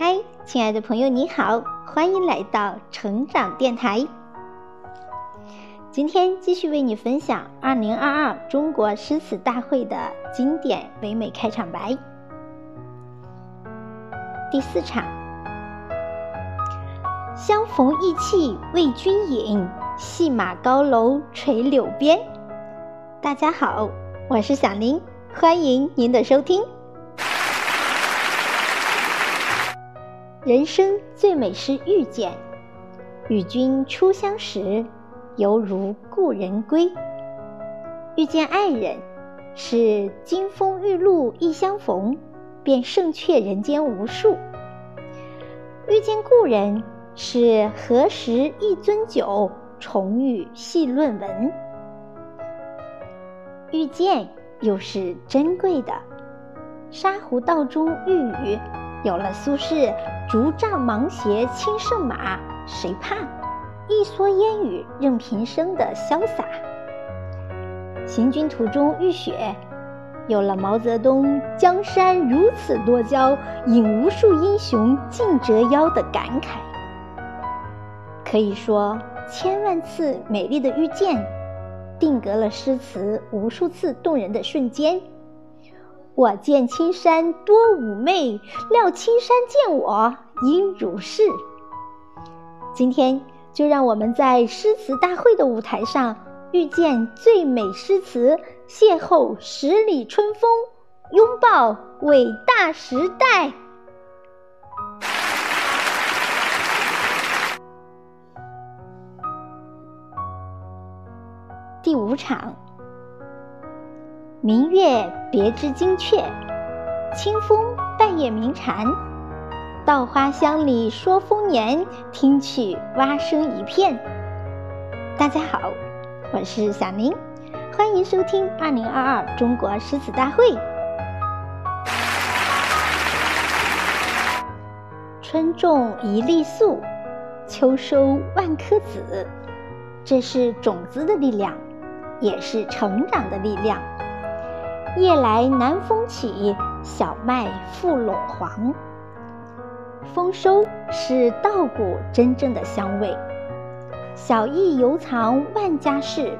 嗨，亲爱的朋友，你好，欢迎来到成长电台。今天继续为你分享二零二二中国诗词大会的经典唯美开场白。第四场，相逢意气为君饮，系马高楼垂柳边。大家好，我是小林，欢迎您的收听。人生最美是遇见，与君初相识，犹如故人归。遇见爱人，是金风玉露一相逢，便胜却人间无数；遇见故人，是何时一樽酒，重遇细论文。遇见又是珍贵的，沙湖道中遇雨。有了苏轼“竹杖芒鞋轻胜马，谁怕？一蓑烟雨任平生”的潇洒。行军途中遇雪，有了毛泽东“江山如此多娇，引无数英雄竞折腰”的感慨。可以说，千万次美丽的遇见，定格了诗词无数次动人的瞬间。我见青山多妩媚，料青山见我应如是。今天就让我们在诗词大会的舞台上遇见最美诗词，邂逅十里春风，拥抱伟大时代。第五场。明月别枝惊鹊，清风半夜鸣蝉。稻花香里说丰年，听取蛙声一片。大家好，我是小宁，欢迎收听二零二二中国诗词大会。春种一粒粟，秋收万颗子。这是种子的力量，也是成长的力量。夜来南风起，小麦覆陇黄。丰收是稻谷真正的香味，小邑犹藏万家事，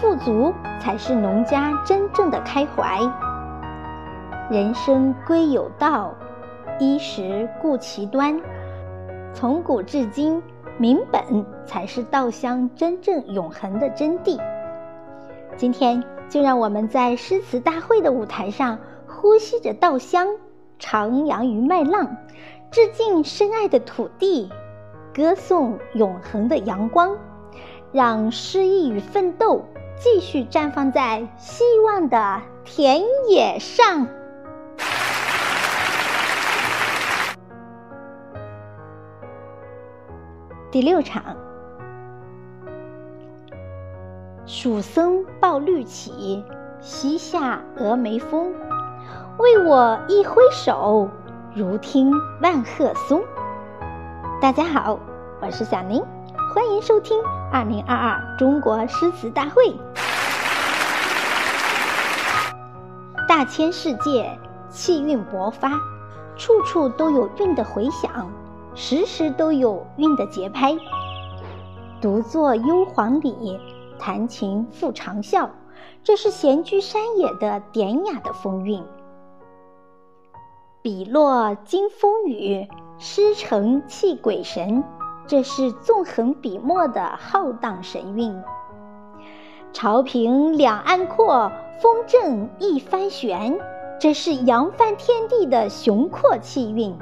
富足才是农家真正的开怀。人生归有道，衣食顾其端。从古至今，民本才是稻香真正永恒的真谛。今天。就让我们在诗词大会的舞台上，呼吸着稻香，徜徉于麦浪，致敬深爱的土地，歌颂永恒的阳光，让诗意与奋斗继续绽放在希望的田野上。第六场。蜀僧抱绿绮，西下峨眉峰。为我一挥手，如听万壑松。大家好，我是小宁，欢迎收听二零二二中国诗词大会。大千世界，气韵勃发，处处都有韵的回响，时时都有韵的节拍。独坐幽篁里。弹琴复长啸，这是闲居山野的典雅的风韵；笔落惊风雨，诗成泣鬼神，这是纵横笔墨的浩荡神韵；潮平两岸阔，风正一帆悬，这是扬帆天地的雄阔气韵；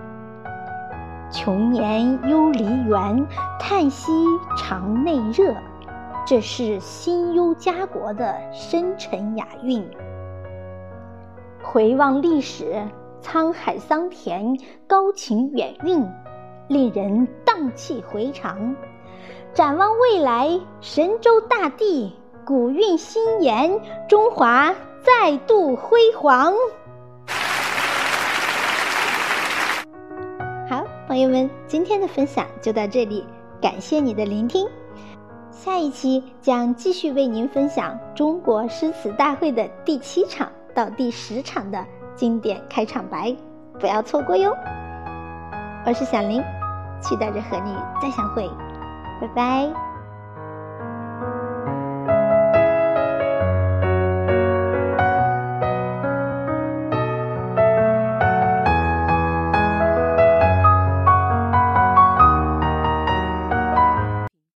穷年幽黎原，叹息肠内热。这是心忧家国的深沉雅韵。回望历史，沧海桑田，高情远韵，令人荡气回肠；展望未来，神州大地，古韵新颜，中华再度辉煌。好，朋友们，今天的分享就到这里，感谢你的聆听。下一期将继续为您分享中国诗词大会的第七场到第十场的经典开场白，不要错过哟。我是小林，期待着和你再相会，拜拜。